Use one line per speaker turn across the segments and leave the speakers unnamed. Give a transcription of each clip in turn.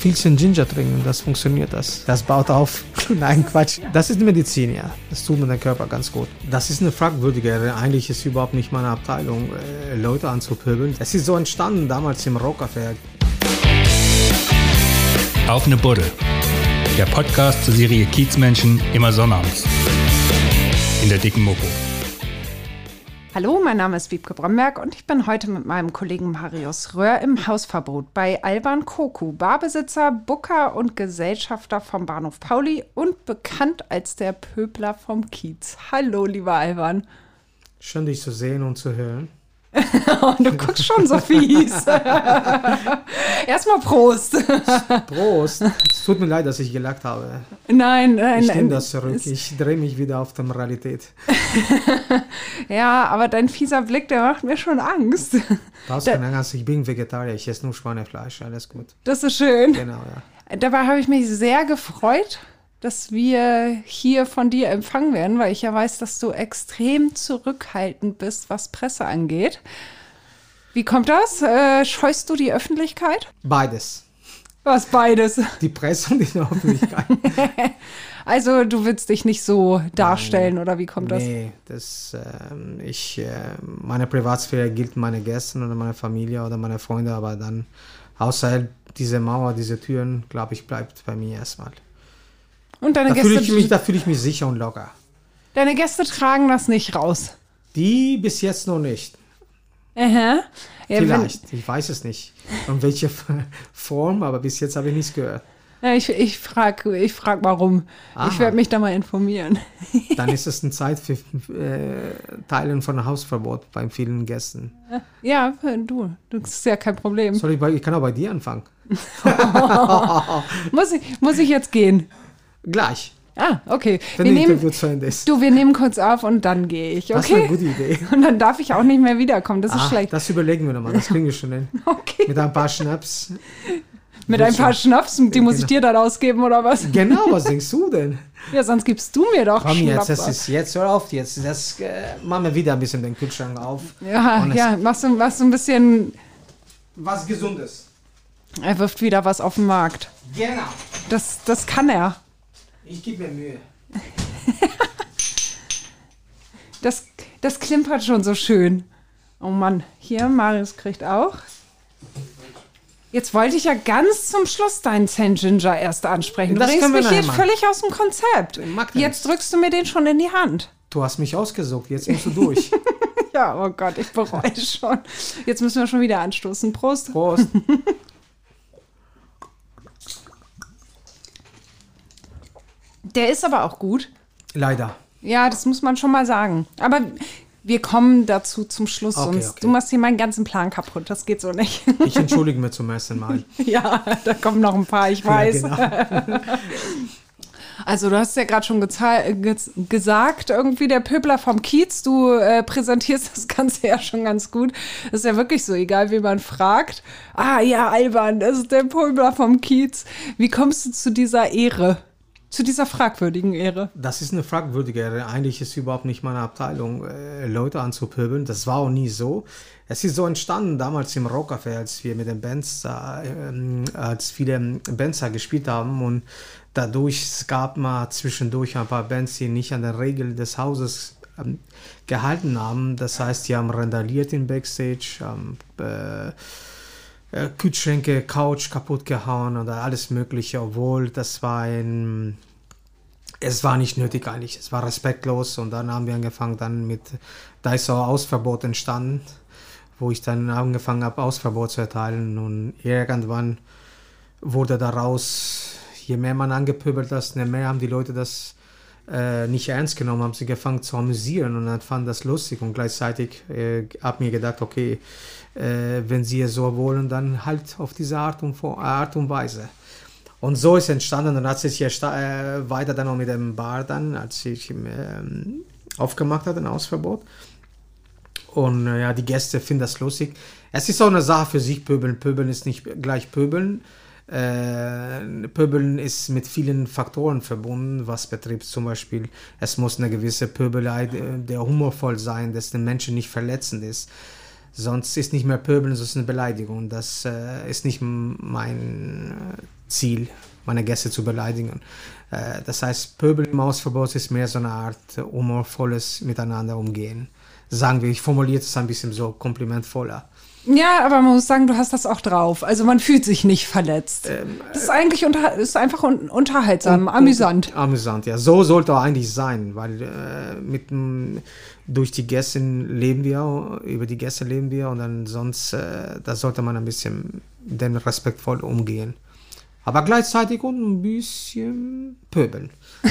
Viel Ginger trinken, das funktioniert das. Das baut auf. Nein, Quatsch. Das ist Medizin, ja. Das tut mir den Körper ganz gut. Das ist eine fragwürdige, eigentlich ist überhaupt nicht meine Abteilung, äh, Leute anzupöbeln. Es ist so entstanden damals im Rockerwerk.
Auf eine Buddel. Der Podcast zur Serie Kiezmenschen immer sonnabends. In der dicken Mopo.
Hallo, mein Name ist Wiebke Bromberg und ich bin heute mit meinem Kollegen Marius Röhr im Hausverbot bei Alban Koku, Barbesitzer, Booker und Gesellschafter vom Bahnhof Pauli und bekannt als der Pöbler vom Kiez. Hallo, lieber Alban.
Schön, dich zu sehen und zu hören.
du guckst schon so fies. Erstmal Prost.
Prost. Es tut mir leid, dass ich gelacht habe.
Nein, nein,
Ich
nein.
nehme das zurück. Ich drehe mich wieder auf die Realität.
Ja, aber dein fieser Blick, der macht mir schon Angst.
Brauchst keine Angst, ich bin Vegetarier. Ich esse nur Schweinefleisch. Alles gut.
Das ist schön.
Genau, ja.
Dabei habe ich mich sehr gefreut, dass wir hier von dir empfangen werden, weil ich ja weiß, dass du extrem zurückhaltend bist, was Presse angeht. Wie kommt das? Äh, scheust du die Öffentlichkeit?
Beides.
Was beides.
Die Presse und die Öffentlichkeit.
Also du willst dich nicht so darstellen oder wie kommt das?
Nee, das, ähm, ich, äh, meine Privatsphäre gilt meine Gästen oder meine Familie oder meine Freunde, aber dann außerhalb dieser Mauer, diese Türen, glaube ich, bleibt bei mir erstmal.
Und deine
Da fühle ich,
Gäste,
mich, da fühle ich mich sicher und locker.
deine Gäste tragen das nicht raus.
Die bis jetzt noch nicht.
Aha. Ja,
Vielleicht, ich weiß es nicht. Und welche Form, aber bis jetzt habe ich nichts gehört.
Ja, ich ich frage ich frag warum.
Aha.
Ich werde mich da mal informieren.
Dann ist es eine Zeit für äh, Teilen von Hausverbot bei vielen Gästen.
Ja, du, das ist ja kein Problem.
Soll ich, bei, ich kann auch bei dir anfangen.
Muss ich, muss ich jetzt gehen?
Gleich,
Ah, okay.
wenn
Wir nehmen,
Interview zu Ende ist.
du, wir nehmen kurz auf und dann gehe ich,
Das ist eine
okay?
gute Idee.
Und dann darf ich auch nicht mehr wiederkommen. Das ist
Ah,
schlecht.
das überlegen wir nochmal, das kriegen wir schon hin.
Okay.
Mit ein paar Schnaps.
Mit ein paar. Schnaps, die muss ich
Genau.
dir dann ausgeben oder was?
Genau, was denkst du denn?
Ja, sonst gibst du mir doch
Komm jetzt,
Schnaps.
das ist jetzt, hör auf jetzt. Das äh, machen wir wieder ein bisschen den Kühlschrank auf.
ja, ja, machst du, machst du ein bisschen,
Was Gesundes.
er wirft wieder was auf den Markt.
Genau.
Das, das kann er.
Ich gebe mir Mühe.
Das, das klimpert schon so schön. Oh Mann, hier, Marius kriegt auch. Jetzt wollte ich ja ganz zum Schluss deinen St. Ginger erst ansprechen. Du
Das
bringst mich hier
nachher machen.
völlig aus dem Konzept.
Der
Jetzt drückst du mir den schon in die Hand.
Du hast mich ausgesucht, jetzt musst du durch.
Ja, oh Gott, ich bereue es schon. Jetzt müssen wir schon wieder anstoßen. Prost.
Prost.
Der ist aber auch gut.
Leider.
Ja, das muss man schon mal sagen. Aber wir kommen dazu zum Schluss,
Okay,
sonst
okay.
du machst hier meinen ganzen Plan kaputt. Das geht so nicht.
Ich entschuldige mich zum ersten Mal.
ja, da kommen noch ein paar, ich weiß.
Ja, genau.
Also du hast ja gerade schon gesagt, irgendwie der Pöbler vom Kiez, du äh, präsentierst das Ganze ja schon ganz gut. Das ist ja wirklich so, egal wie man fragt. Ah ja, Alban, das ist der Pöbler vom Kiez. Wie kommst du zu dieser Ehre? Zu dieser fragwürdigen Ehre?
Das ist eine fragwürdige. Eigentlich ist überhaupt nicht meine Abteilung, äh, Leute anzupöbeln. Das war auch nie so. Es ist so entstanden damals im Rockcafé, als wir mit den Bands, ähm, als viele Bands da gespielt haben und dadurch es gab mal zwischendurch ein paar Bands, die nicht an der Regel des Hauses ähm, gehalten haben. Das heißt, die haben randaliert im Backstage, haben äh, äh, Kühlschränke, Couch kaputt gehauen oder alles Mögliche, obwohl das war ein. Es war nicht nötig eigentlich, es war respektlos und dann haben wir angefangen dann mit, da ist auch Ausverbot entstanden, wo ich dann angefangen habe, Ausverbot zu erteilen und irgendwann wurde daraus, je mehr man angepöbelt hat, je mehr haben die Leute das äh, nicht ernst genommen, haben sie gefangen zu amüsieren und dann fanden das lustig und gleichzeitig äh, habe mir gedacht, okay, äh, wenn sie es so wollen, dann halt auf diese Art und, Art und Weise. Und so ist entstanden und hat sich sta- äh, weiter dann auch mit dem Bar dann, als ich ähm, aufgemacht hatte, ein Hausverbot. Und äh, ja, die Gäste finden das lustig. Es ist auch eine Sache für sich, Pöbeln. Pöbeln ist nicht gleich Pöbeln. Äh, Pöbeln ist mit vielen Faktoren verbunden, was betrifft zum Beispiel, es muss eine gewisse Pöbelei, äh, der humorvoll sein, dass den Menschen nicht verletzend ist. Sonst ist nicht mehr Pöbeln, sonst eine Beleidigung. Das äh, ist nicht mein äh, Ziel, meine Gäste zu beleidigen. Äh, das heißt, Pöbel im Hausverbot ist mehr so eine Art humorvolles Miteinander umgehen. Sagen wir, ich formuliere es ein bisschen so komplimentvoller.
Ja, aber man muss sagen, du hast das auch drauf. Also man fühlt sich nicht verletzt. Ähm, das ist eigentlich unter, ist einfach un unterhaltsam, und, amüsant.
Und, amüsant, ja. So sollte eigentlich sein, weil äh, mit durch die Gäste leben wir, über die Gäste leben wir und dann sonst, äh, da sollte man ein bisschen dem respektvoll umgehen. Aber gleichzeitig und ein bisschen pöbeln.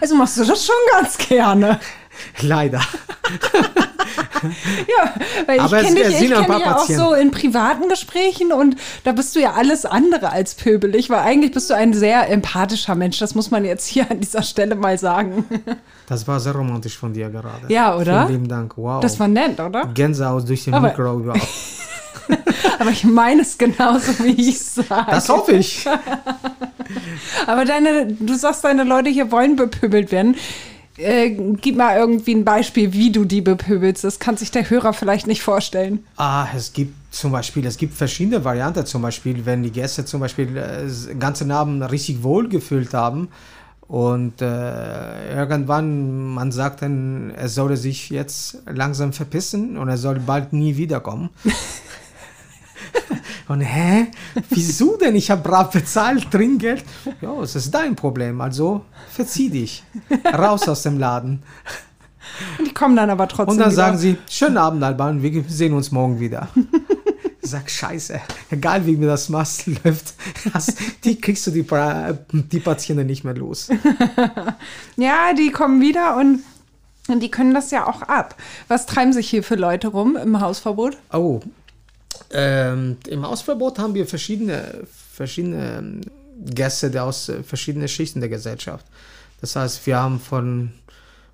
Also machst du das schon ganz gerne.
Leider.
ja, weil ich kenne dich, ich kenn dich auch so in privaten Gesprächen und da bist du ja alles andere als pöbelig, weil eigentlich bist du ein sehr empathischer Mensch. Das muss man jetzt hier an dieser Stelle mal sagen.
Das war sehr romantisch von dir gerade.
Ja, oder?
Vielen lieben Dank. Wow.
Das war nett, oder?
Gänsehaut durch den Aber Mikro überhaupt.
Aber ich meine es genauso, wie ich es sage.
Das hoffe ich.
Aber deine, du sagst, deine Leute hier wollen bepöbelt werden. Äh, gib mal irgendwie ein Beispiel, wie du die bepöbelst. Das kann sich der Hörer vielleicht nicht vorstellen.
Ah, es gibt zum Beispiel, es gibt verschiedene Varianten. Zum Beispiel, wenn die Gäste zum Beispiel äh, ganzen Abend richtig wohlgefühlt haben und äh, irgendwann man sagt dann, er solle sich jetzt langsam verpissen und er soll bald nie wiederkommen. Und hä? Wieso denn? Ich habe brav bezahlt, Trinkgeld. Ja, es ist dein Problem. Also verzieh dich. Raus aus dem Laden.
Und die kommen dann aber trotzdem.
Und dann wieder. sagen sie: Schönen Abend, Alban, wir sehen uns morgen wieder. Sag, scheiße, egal wie mir das machst, läuft, hast, die kriegst du die, die Patienten nicht mehr los.
ja, die kommen wieder und, und die können das ja auch ab. Was treiben sich hier für Leute rum im Hausverbot?
Oh, ähm, Im Hausverbot haben wir verschiedene, verschiedene ähm, Gäste aus äh, verschiedenen Schichten der Gesellschaft. Das heißt, wir haben von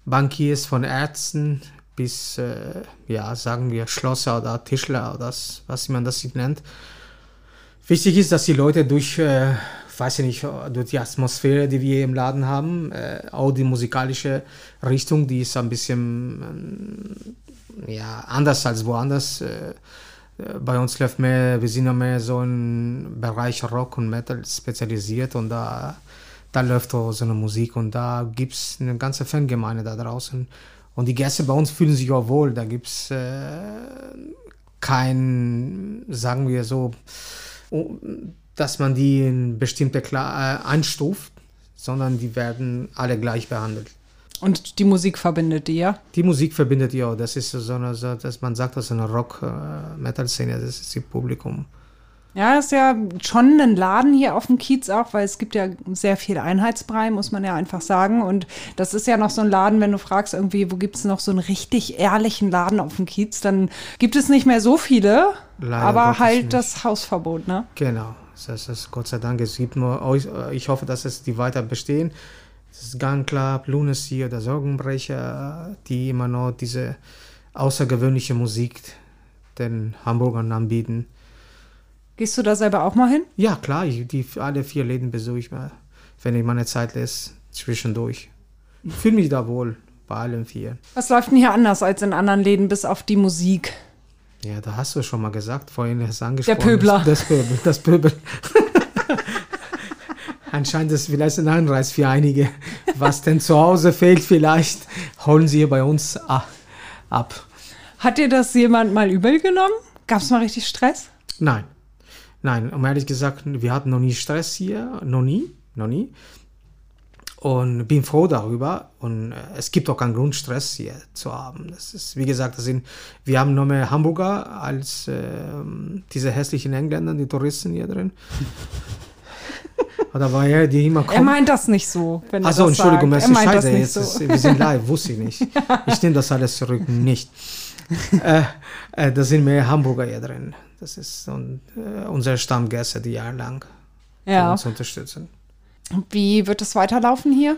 Bankiers, von Ärzten bis, äh, ja, sagen wir, Schlosser oder Tischler oder das, was man das nennt. Wichtig ist, dass die Leute durch, äh, weiß ich nicht, durch die Atmosphäre, die wir im Laden haben, äh, auch die musikalische Richtung, die ist ein bisschen, ähm, ja, anders als woanders. Bei uns läuft mehr, wir sind ja mehr so im Bereich Rock und Metal spezialisiert und da, da läuft auch so eine Musik und da gibt es eine ganze Fangemeinde da draußen. Und die Gäste bei uns fühlen sich auch wohl. Da gibt es äh, kein, sagen wir so, dass man die in bestimmte Kla äh, einstuft, sondern die werden alle gleich behandelt.
Und die Musik verbindet die, ja?
Die Musik verbindet die auch. Das ist so eine, dass man sagt, das ist eine Rock-Metal-Szene, äh, das ist das Publikum.
Ja, ist ja schon ein Laden hier auf dem Kiez auch, weil es gibt ja sehr viel Einheitsbrei, muss man ja einfach sagen. Und das ist ja noch so ein Laden, wenn du fragst irgendwie, wo gibt es noch so einen richtig ehrlichen Laden auf dem Kiez, dann gibt es nicht mehr so viele, Leider aber halt das Hausverbot, ne?
Genau. Das ist Gott sei Dank, es gibt nur, ich hoffe, dass es die weiter bestehen. Das ist Gun Club, Lunacy oder Sorgenbrecher, die immer noch diese außergewöhnliche Musik den Hamburgern anbieten.
Gehst du da selber auch mal hin?
Ja, klar. Ich, die, alle vier Läden besuche ich mal, wenn ich meine Zeit lässt, zwischendurch. Ich fühle mich da wohl bei allen vier.
Was läuft denn hier anders als in anderen Läden, bis auf die Musik?
Ja, da hast du schon mal gesagt, vorhin hast du angesprochen.
Der Pöbler.
Das, das Pöbel. Das Pöbel. Anscheinend ist vielleicht ein Anreiz für einige. Was denn zu Hause fehlt, vielleicht holen sie bei uns ab.
Hat dir das jemand mal übel genommen? Gab es mal richtig Stress?
Nein. Nein, um ehrlich gesagt, wir hatten noch nie Stress hier. Noch nie. Noch nie. Und bin froh darüber. Und äh, es gibt auch keinen Grund, Stress hier zu haben. Das ist, wie gesagt, das sind, wir haben noch mehr Hamburger als äh, diese hässlichen Engländer, die Touristen hier drin. Oder war er, die immer
kommt? Er meint das nicht so. Wenn
Achso, Entschuldigung, das ist scheiße. Jetzt so. ist, wir sind live, wusste ich nicht. Ich nehme das alles zurück, nicht. äh, äh, da sind mehr Hamburger hier drin. Das ist und, äh, unsere Stammgäste, die jahrelang
ja.
uns unterstützen.
Wie wird es weiterlaufen hier?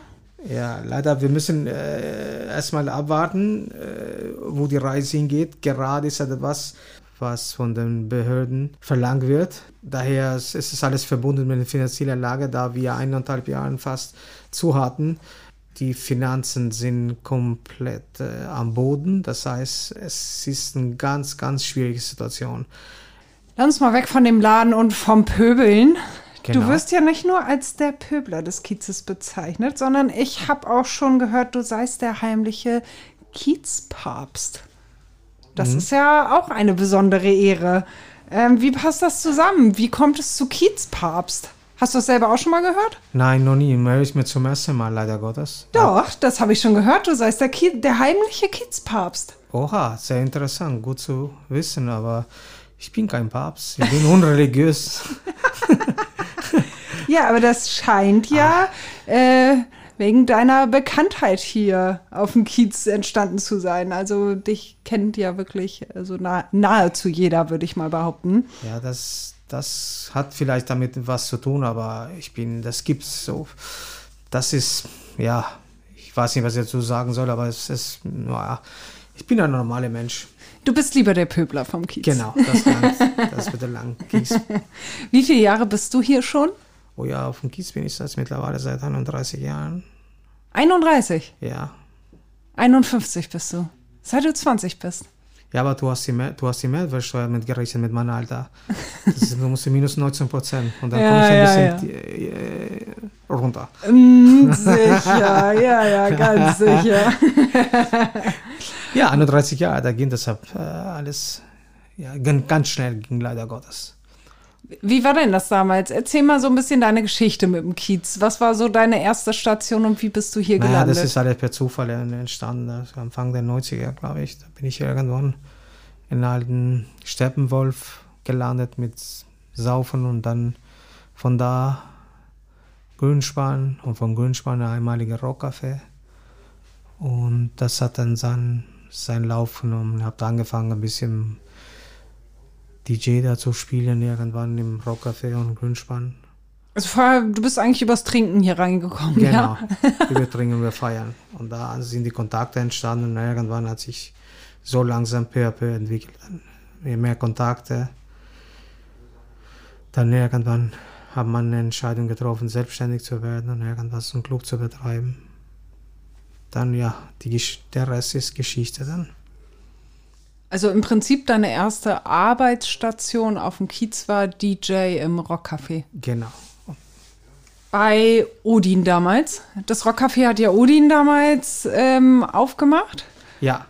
Ja, leider, wir müssen äh, erstmal abwarten, äh, wo die Reise hingeht. Gerade ist etwas, was von den Behörden verlangt wird. Daher ist es alles verbunden mit der finanziellen Lage, da wir eineinhalb Jahre fast zu hatten. Die Finanzen sind komplett äh, am Boden. Das heißt, es ist eine ganz, ganz schwierige Situation.
Lass uns mal weg von dem Laden und vom Pöbeln.
Genau.
Du wirst ja nicht nur als der Pöbler des Kiezes bezeichnet, sondern ich habe auch schon gehört, du seist der heimliche Kiezpapst. Das
Mhm.
ist ja auch eine besondere Ehre. Ähm, wie passt das zusammen? Wie kommt es zu Kiezpapst? Hast du das selber auch schon mal gehört?
Nein, noch nie. Höre ich mir zum ersten Mal, leider Gottes.
Doch, das habe ich schon gehört. Du seist der, Kie der heimliche Kiezpapst.
Oha, sehr interessant, gut zu wissen, aber ich bin kein Papst. Ich bin unreligiös.
Ja, aber das scheint ja äh, wegen deiner Bekanntheit hier auf dem Kiez entstanden zu sein. Also dich kennt ja wirklich also nah, nahezu jeder, würde ich mal behaupten.
Ja, das, das hat vielleicht damit was zu tun, aber ich bin, das gibt's so. Das ist, ja, ich weiß nicht, was ich dazu sagen soll, aber es ist, naja, ich bin ein normaler Mensch.
Du bist lieber der Pöbler vom Kiez.
Genau, das langt, das wird lang. Kies.
Wie viele Jahre bist du hier schon?
Oh ja, auf dem Kies bin ich jetzt mittlerweile seit 31 Jahren.
31.
Ja.
51 bist du. Seit du 20 bist.
Ja, aber du hast die, Mehr- du hast die Mehrwertsteuer mitgerechnet mit meinem Alter. Das ist, du musst minus 19 Prozent. Und dann
Ja,
komme ich ein
ja,
bisschen äh, runter.
Mm, sicher, ja, ja, ganz sicher.
Ja, 31 Jahre, da ging deshalb äh, alles ja, ganz schnell, ging leider Gottes.
Wie war denn das damals? Erzähl mal so ein bisschen deine Geschichte mit dem Kiez. Was war so deine erste Station und wie bist du hier
Naja,
gelandet?
das ist alles per Zufall entstanden. Das war Anfang der 90er, glaube ich. Da bin ich irgendwann in einem alten Steppenwolf gelandet mit Saufen und dann von da Grünspan und von Grünspan ein einmaliger Rockcafé. Und das hat dann seinen, seinen Lauf genommen. Habe angefangen, ein bisschen DJ da zu spielen, irgendwann im Rockcafé und Grünspan.
Also vorher, du bist eigentlich übers Trinken hier reingekommen,
Genau.
ja?
wir trinken, wir feiern. Und da sind die Kontakte entstanden und irgendwann hat sich so langsam peu à peu entwickelt. Je mehr Kontakte. Dann irgendwann hat man eine Entscheidung getroffen, selbstständig zu werden und irgendwas einen Club zu betreiben. Dann ja, die, der Rest ist Geschichte dann.
Also im Prinzip deine erste Arbeitsstation auf dem Kiez war DJ im Rockcafé.
Genau.
Bei Odin damals. Das Rockcafé hat ja Odin damals ähm, aufgemacht.
Ja,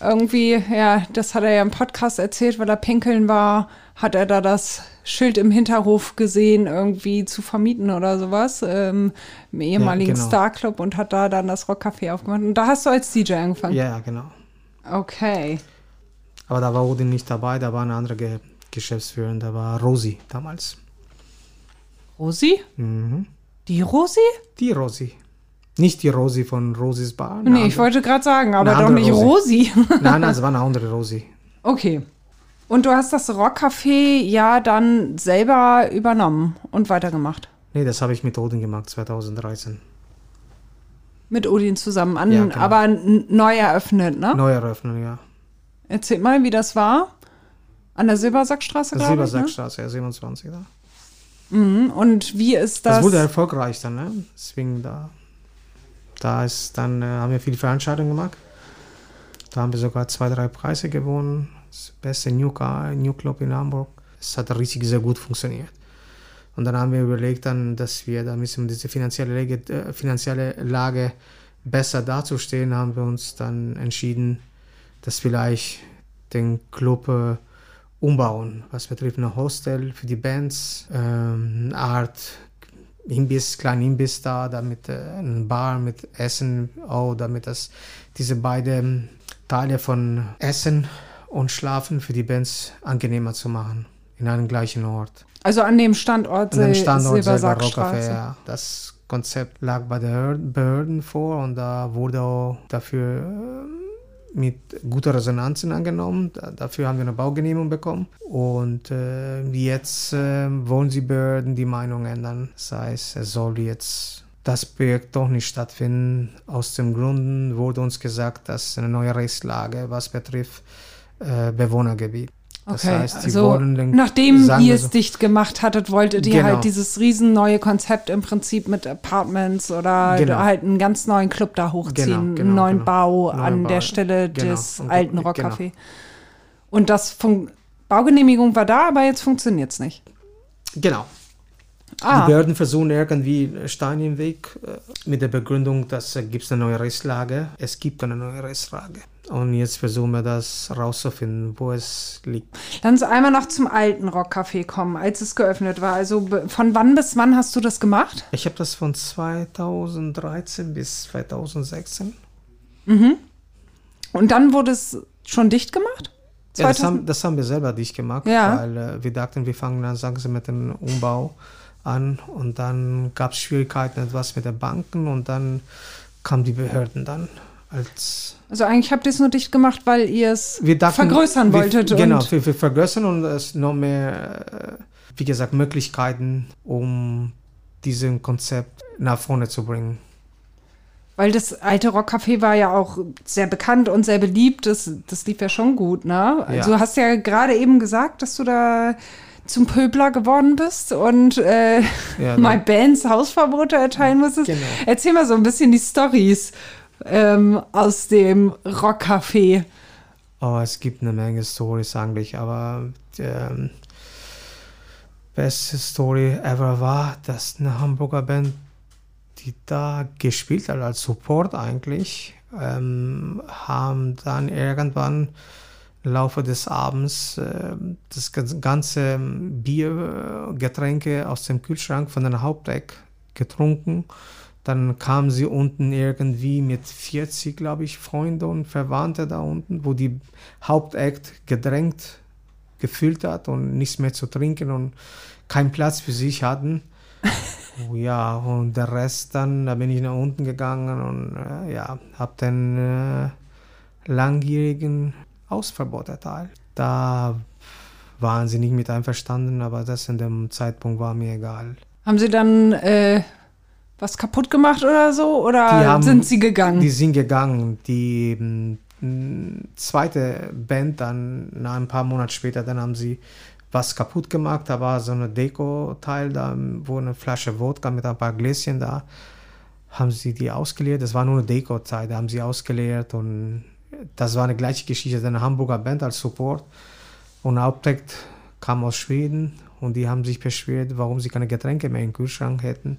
Irgendwie, ja, das hat er ja im Podcast erzählt, weil er pinkeln war, hat er da das Schild im Hinterhof gesehen, irgendwie zu vermieten oder sowas, ähm, im ehemaligen
genau.
Star Club und hat da dann das Rockcafé aufgemacht. Und da hast du als DJ angefangen.
ja, genau.
Okay.
Aber da war Odin nicht dabei, da war eine andere Ge Geschäftsführerin, da war Rosi damals.
Rosi?
Mhm.
Die Rosi?
Die Rosi. Nicht die Rosi von Rosis Bar.
Nee, ich
andere.
wollte gerade sagen, aber doch nicht Rosi.
Nein, nein, es war eine andere Rosi.
okay. Und du hast das Rockcafé ja dann selber übernommen und weitergemacht.
Nee, das habe ich mit Odin gemacht, 2013.
Mit Odin zusammen, an,
Ja, genau.
aber neu eröffnet, ne?
Neueröffnung, ja.
Erzähl mal, wie das war. An der Silbersackstraße, glaube. Ne?
Silbersackstraße, ja, 27 da.
Mhm. Und wie ist
Das,
das?
wurde erfolgreich dann, ne? Deswegen da. Da ist dann, äh, haben wir viele Veranstaltungen gemacht. Da haben wir sogar zwei, drei Preise gewonnen. Das beste New, Car, New Club in Hamburg. Es hat richtig sehr gut funktioniert. Und dann haben wir überlegt, dann, dass wir da müssen diese finanzielle Lage, äh, finanzielle Lage besser dazustehen, haben wir uns dann entschieden, dass vielleicht den Club äh, umbauen, was betrifft ein Hostel für die Bands, ähm, eine Art Imbiss, kleinen Imbiss da, damit äh, ein Bar mit Essen, auch damit das diese beiden Teile von Essen und Schlafen für die Bands angenehmer zu machen in einem gleichen Ort.
also an dem Standort,
An dem Standort selber
Silbersackstraße.
Rockcafé, ja. Das Konzept lag bei den Behör- Behörden vor und da wurde auch dafür äh, mit guter Resonanzen angenommen. Da, dafür haben wir eine Baugenehmigung bekommen. Und äh, jetzt äh, wollen die Behörden die Meinung ändern. Das heißt, es soll jetzt das Projekt doch nicht stattfinden. Aus dem Grund wurde uns gesagt, dass eine neue Rechtslage, was betrifft äh, Bewohnergebiet. Das
Okay,
heißt, sie
also
wollen den,
nachdem ihr es
so-
dicht gemacht hattet, wolltet ihr
Genau.
halt dieses riesen neue Konzept im Prinzip mit Apartments oder
Genau.
halt einen ganz neuen Club da hochziehen,
Genau, genau,
einen neuen
genau.
Bau
Neuen
an
Bau,
der Stelle
genau.
des
Und-
alten. Rockcafé. Und das fun Baugenehmigung war da, aber jetzt funktioniert es nicht.
Genau.
Ah,
Die Behörden versuchen irgendwie Stein im Weg äh, mit der Begründung, dass äh, gibt es eine neue Restlage. Es gibt eine neue Restlage. Und jetzt versuchen wir das rauszufinden, wo es liegt.
Lass uns einmal noch zum alten Rockcafé kommen, als es geöffnet war. Also von wann bis wann hast du das gemacht?
Ich habe das von 2013 bis 2016.
Und dann wurde es schon dicht gemacht?
Ja, das,
2000
haben, das haben wir selber dicht gemacht,
Ja.
weil äh, wir dachten, wir fangen dann sagen Sie, mit dem Umbau an und dann gab es Schwierigkeiten etwas mit den Banken und dann kamen die Behörden dann als
Also eigentlich habt ihr es nur dicht gemacht, weil ihr es
wir
vergrößern
wir,
wolltet.
Genau,
und
wir, wir vergrößern und es noch mehr, äh, wie gesagt, Möglichkeiten, um diesen Konzept nach vorne zu bringen.
weil das alte Rockcafé war ja auch sehr bekannt und sehr beliebt. Das, das lief ja schon gut, ne?
Ja.
Du hast ja gerade eben gesagt, dass du da zum Pöbler geworden bist und äh,
Ja,
mal
ne?
Bands Hausverbote erteilen musstest.
Genau.
Erzähl mal so ein bisschen die Stories ähm, aus dem Rockcafé.
Oh, es gibt eine Menge Stories eigentlich, aber die ähm, beste Story ever war, dass eine Hamburger Band, die da gespielt hat als Support eigentlich, ähm, haben dann irgendwann im Laufe des Abends äh, das gan- ganze Bier, äh, Getränke aus dem Kühlschrank von dem Hauptdeck getrunken. Dann kamen sie unten irgendwie mit 40, glaube ich, Freunde und Verwandte da unten, wo die Hauptakt gedrängt gefüllt hat und nichts mehr zu trinken und keinen Platz für sich hatten. Oh ja, und der Rest dann, da bin ich nach unten gegangen und äh, ja, habe den äh, langjährigen Ausverbot erteilt. Da waren sie nicht mit einverstanden, aber das in dem Zeitpunkt war mir egal.
Haben sie dann äh, was kaputt gemacht oder so? Oder
haben-
sind sie gegangen?
Die sind gegangen. Die mm, zweite Band dann, nach ein paar Monate später, dann haben sie was kaputt gemacht. Da war so ein Deko-Teil, da wo eine Flasche Wodka mit ein paar Gläschen da. Haben sie die ausgeleert. Das war nur eine Deko-Zeit. Da haben sie ausgeleert und das war eine gleiche Geschichte. Eine Hamburger Band als Support. Und Hauptakt kam aus Schweden und die haben sich beschwert, warum sie keine Getränke mehr im Kühlschrank hätten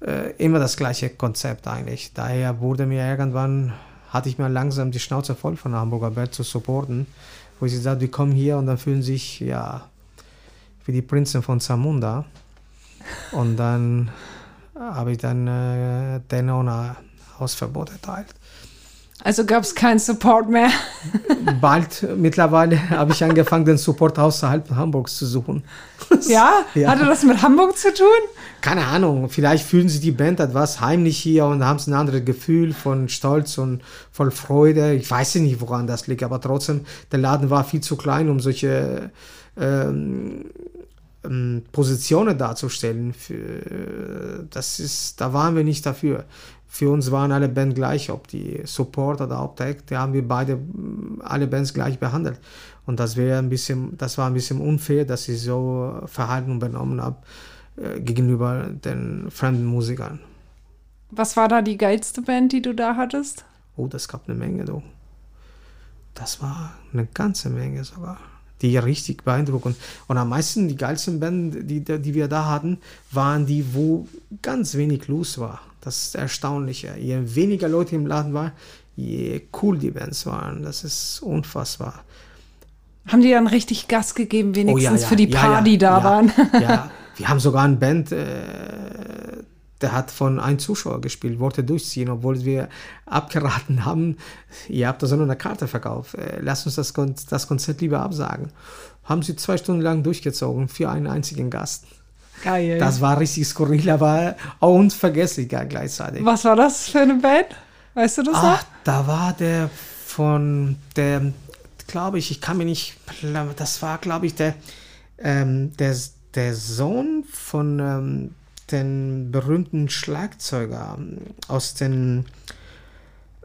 äh, immer das gleiche Konzept eigentlich. Daher wurde mir irgendwann, hatte ich mir langsam die Schnauze voll von Hamburger Band zu supporten, wo ich gesagt die kommen hier und dann fühlen sich, ja, wie die Prinzen von Zamunda. Und dann habe ich dann äh, den ohne Hausverbot erteilt.
Also gab es keinen Support mehr.
Bald mittlerweile habe ich angefangen, den Support außerhalb Hamburgs zu suchen.
Ja?
Ja.
Hatte das mit Hamburg zu tun?
keine Ahnung, vielleicht fühlen sie die Band etwas heimlich hier und haben ein anderes Gefühl von Stolz und voll Freude. Ich weiß nicht, woran das liegt, aber trotzdem, der Laden war viel zu klein, um solche ähm, ähm, Positionen darzustellen. Das ist, da waren wir nicht dafür. Für uns waren alle Bands gleich, ob die Support oder Hauptact, haben wir beide mm, alle Bands gleich behandelt. Und das wäre ein bisschen, das war ein bisschen unfair, dass ich so Verhalten übernommen habe äh, gegenüber den fremden Musikern.
Was war da die geilste Band, die du da hattest?
Oh, das gab eine Menge, du. Das war eine ganze Menge sogar. Die richtig beeindruckend. Und am meisten, die geilsten Band, die, die wir da hatten, waren die, wo ganz wenig los war. Das ist erstaunlich. Je weniger Leute im Laden waren, je cool die Bands waren. Das ist unfassbar.
Haben die dann richtig Gas gegeben,
Oh,
wenigstens für die paar, die da
ja,
waren?
Ja, wir haben sogar eine Band, äh, der hat von einem Zuschauer gespielt, wollte durchziehen, obwohl wir abgeraten haben, ihr habt da so eine Karte verkauft, äh, lasst uns das, Kon das Konzert lieber absagen. Haben sie zwei Stunden lang durchgezogen für einen einzigen Gast.
Geil.
Das war richtig skurril, aber auch unvergesslich gleichzeitig.
Was war das für eine Band? Weißt du das
Ach, da war der von der, glaube ich, ich kann mir nicht, das war, glaube ich, der, ähm, der, der Sohn von ähm, den berühmten Schlagzeuger aus den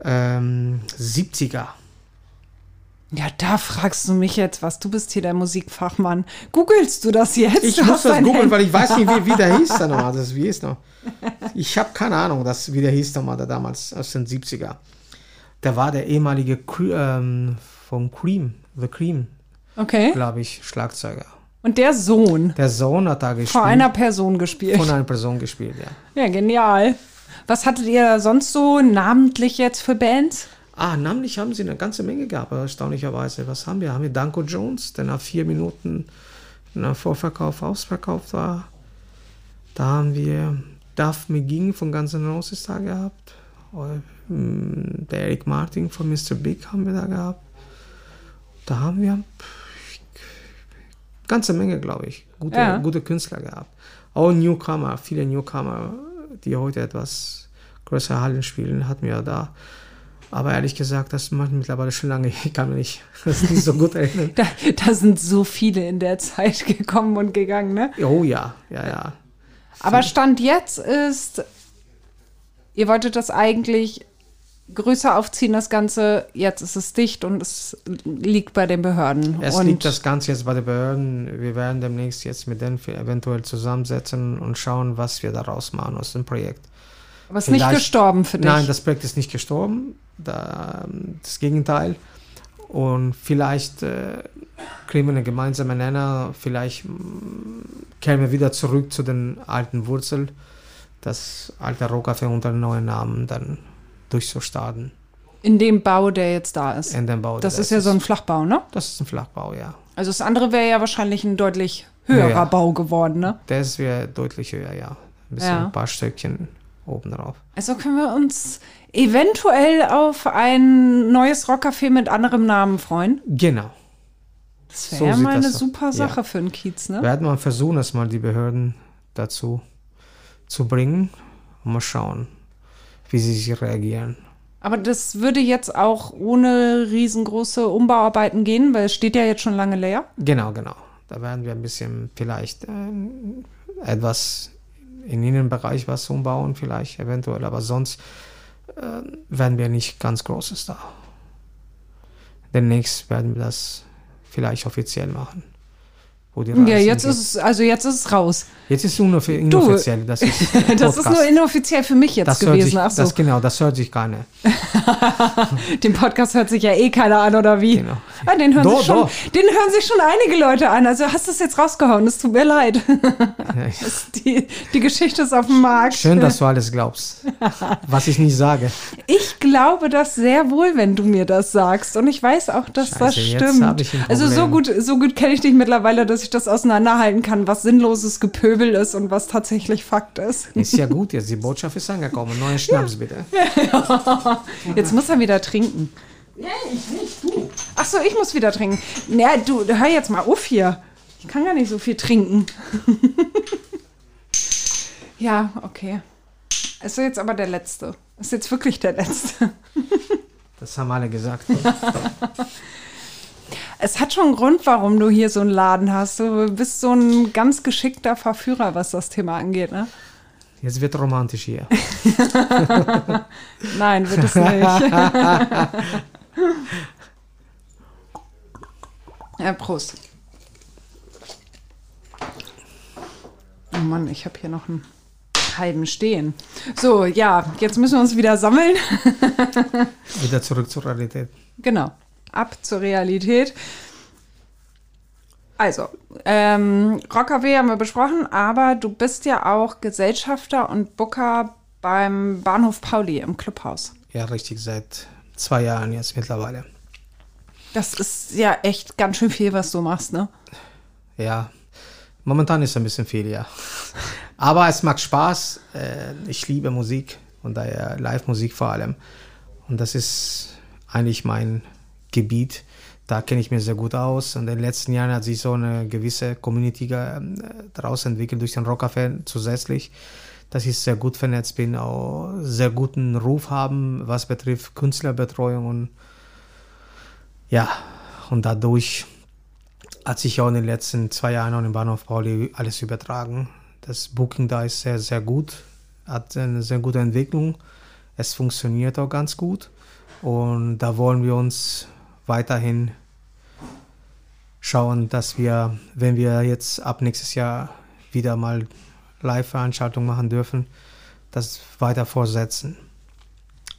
ähm, 70er.
Ja, da fragst du mich jetzt was. Du bist hier der Musikfachmann. Googlest du das jetzt?
Ich
Du
muss das googeln, weil ich weiß nicht, wie, wie der hieß da nochmal. Das, wie hieß noch? Ich habe keine Ahnung, das, wie der hieß nochmal da damals, aus den 70er. Der war der ehemalige ähm, vom Cream, The Cream,
Okay.
glaube ich, Schlagzeuger.
Und der Sohn
Der Sohn hat da gespielt.
vor einer Person gespielt.
von einer Person gespielt, ja.
Ja, genial. Was hattet ihr sonst so namentlich jetzt für Bands?
Ah, namentlich haben sie eine ganze Menge gehabt, erstaunlicherweise. Was haben wir? Haben wir Danko Jones, der nach vier Minuten nach Vorverkauf ausverkauft war. Da haben wir Duff McGing von Guns N' Roses da gehabt. Ähm, Der Eric Martin von Mr. Big haben wir da gehabt. Da haben wir pff, ganze Menge, glaube ich. Gute,
Ja.
gute Künstler gehabt. Auch Newcomer, viele Newcomer, die heute etwas größere Hallen spielen, hatten wir da. Aber ehrlich gesagt, das macht mittlerweile schon lange. Ich kann mich nicht, das nicht so gut erinnern.
Da, da sind so viele in der Zeit gekommen und gegangen, ne?
Oh ja, ja, ja.
Aber Stand jetzt ist, ihr wolltet das eigentlich größer aufziehen, das Ganze. Jetzt ist es dicht und es liegt bei den Behörden.
Es
und
liegt das Ganze jetzt bei den Behörden. Wir werden demnächst jetzt mit denen eventuell zusammensetzen und schauen, was wir daraus machen aus dem Projekt.
Aber ist nicht gestorben für dich.
Nein, das Projekt ist nicht gestorben. Da, das Gegenteil. Und vielleicht äh, kriegen wir einen gemeinsamen Nenner. Vielleicht mm, kehren wir wieder zurück zu den alten Wurzeln. Das alte Rohkaffee unter einem neuen Namen dann durchzustarten.
in dem Bau, der jetzt da ist.
In dem Bau.
Das ist ja so ein Flachbau, ne?
Das ist ein Flachbau, ja.
Also das andere wäre ja wahrscheinlich ein deutlich höherer
ja.
Bau geworden, ne?
Das wäre deutlich höher, ja. Ein bisschen
Ja.
ein paar Stöckchen oben drauf.
Also können wir uns eventuell auf ein neues Rockcafé mit anderem Namen freuen.
Genau.
Das
So
wäre
sieht
mal eine super Sache
Ja.
für einen Kiez, ne?
Werden wir versuchen, es mal die Behörden dazu zu bringen und mal schauen, wie sie sich reagieren.
Aber das würde jetzt auch ohne riesengroße Umbauarbeiten gehen, weil es steht ja jetzt schon lange leer.
Genau, genau. Da werden wir ein bisschen vielleicht ähm, etwas im Innenbereich was umbauen, vielleicht eventuell, aber sonst äh, werden wir nicht ganz Großes da. Demnächst werden wir das vielleicht offiziell machen. Wo die
Ja,
Reisen
jetzt
geht.
ist es, also jetzt ist es raus.
Jetzt ist es inoffiziell. Das ist,
Das ist nur inoffiziell für mich jetzt
das
gewesen.
sich,
Ach so,
das, genau, das hört sich keiner.
den Podcast hört sich ja eh keiner an, oder wie?
Genau.
Ah, den, hören
Doch,
sich schon, den hören sich schon einige Leute an. Also hast du es jetzt rausgehauen, es tut mir leid. Das- die, die Geschichte ist auf dem Markt.
Schön, dass du alles glaubst, was ich nicht sage.
Ich glaube das sehr wohl, wenn du mir das sagst. Und ich weiß auch, dass das
Scheiße, jetzt
stimmt. Also so gut, so gut kenne ich dich mittlerweile, dass ich das auseinanderhalten kann, was sinnloses Gepöbel ist und was tatsächlich Fakt ist.
Ist ja gut, jetzt die Botschaft ist angekommen. Neuen Schnaps bitte.
Jetzt muss er wieder trinken. Ja, ich nicht, du. Ach so, ich muss wieder trinken. Na, du, hör jetzt mal auf hier. Ich kann gar nicht so viel trinken. ja, okay. Ist jetzt aber der letzte. Ist jetzt wirklich der letzte.
Das haben alle gesagt.
Es hat schon einen Grund, warum du hier so einen Laden hast. Du bist so ein ganz geschickter Verführer, was das Thema angeht, ne?
Jetzt wird romantisch hier.
Nein, wird es nicht. ja, Prost. Oh Mann, ich habe hier noch einen halben stehen. So, ja, jetzt müssen wir uns wieder sammeln.
Wieder zurück zur Realität.
Genau, ab zur Realität. Also, ähm, Rockaway haben wir besprochen, aber du bist ja auch Gesellschafter und Booker beim Bahnhof Pauli im Clubhaus.
Ja, richtig, seit zwei Jahren jetzt mittlerweile.
Das ist ja echt ganz schön viel, was du machst, ne?
Ja, momentan ist ein bisschen viel, ja. Aber es macht Spaß. Äh, Ich liebe Musik und daher Live-Musik vor allem. Und das ist eigentlich mein Gebiet. Da kenne ich mich sehr gut aus. Und in den letzten Jahren hat sich so eine gewisse Community äh, daraus entwickelt durch den Rockcafé zusätzlich, dass ich sehr gut vernetzt bin, auch sehr guten Ruf haben, was betrifft Künstlerbetreuung und ja, und dadurch hat sich auch in den letzten zwei Jahren auch im Bahnhof Pauli alles übertragen. Das Booking da ist sehr, sehr gut, hat eine sehr gute Entwicklung. Es funktioniert auch ganz gut und da wollen wir uns weiterhin schauen, dass wir, wenn wir jetzt ab nächstes Jahr wieder mal Live-Veranstaltungen machen dürfen, das weiter fortsetzen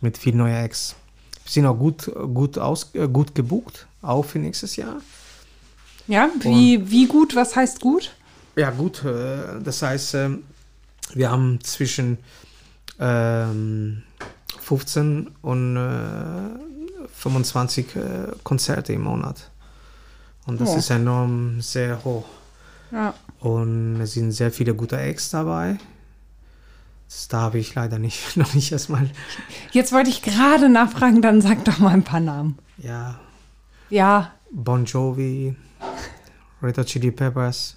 mit viel neuer Acts. Wir sind auch gut, gut, aus, äh, gut gebucht, auch für nächstes Jahr.
Ja, wie, wie gut, was heißt gut?
Ja, gut, äh, das heißt, ähm, wir haben zwischen ähm, 15 und äh, 25 äh, Konzerte im Monat. Und das
Oh.
ist enorm sehr hoch.
Ja.
Und es sind sehr viele gute Acts dabei. Das darf ich leider nicht, noch nicht erstmal.
Jetzt wollte ich gerade nachfragen, dann sag doch mal ein paar Namen.
Ja,
Ja,
Bon Jovi, Red Hot Chili Peppers,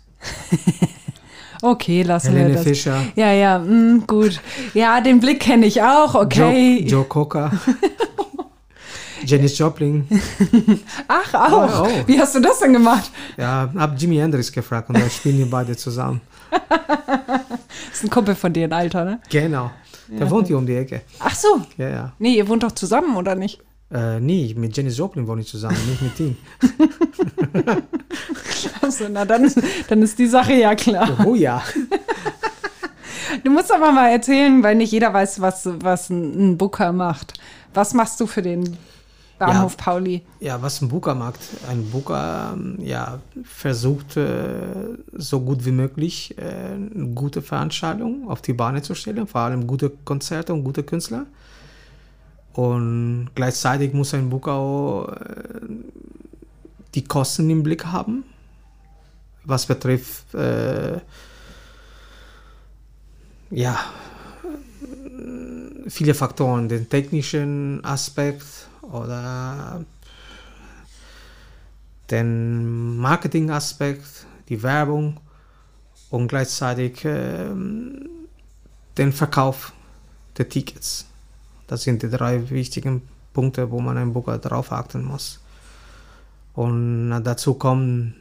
okay, lassen
Helene
wir das.
Fischer,
Ja, ja, mm, gut. Ja, den Blick kenne ich auch, okay.
Joe, Joe Cocker, Janis Joplin.
Ach, auch.
Ja, auch.
Wie hast du das denn gemacht?
Ja, hab Jimi Hendrix gefragt und da spielen die beide zusammen.
Das ist ein Kumpel von dir, ein Alter, ne?
Genau. Der wohnt hier um die Ecke.
Ach so.
Ja, ja.
Nee, ihr wohnt doch zusammen, oder nicht?
Äh, nee, mit Janis Joplin wohne ich zusammen, nicht mit ihm.
Achso, na dann ist, dann ist die Sache ja klar.
Oh ja.
Du musst aber mal erzählen, weil nicht jeder weiß, was, was ein Booker macht. Was machst du für den Bahnhof Pauli?
Ja, was ein Booker macht. Ein Booker ähm, ja, versucht, äh, so gut wie möglich äh, eine gute Veranstaltung auf die Bahn zu stellen, vor allem gute Konzerte und gute Künstler. Und gleichzeitig muss ein Booker auch äh, die Kosten im Blick haben, was betrifft, äh, ja, viele Faktoren, den technischen Aspekt oder den Marketingaspekt, die Werbung und gleichzeitig ähm, den Verkauf der Tickets. Das sind die drei wichtigen Punkte, wo man einen Booker drauf achten muss. Und äh, dazu kommen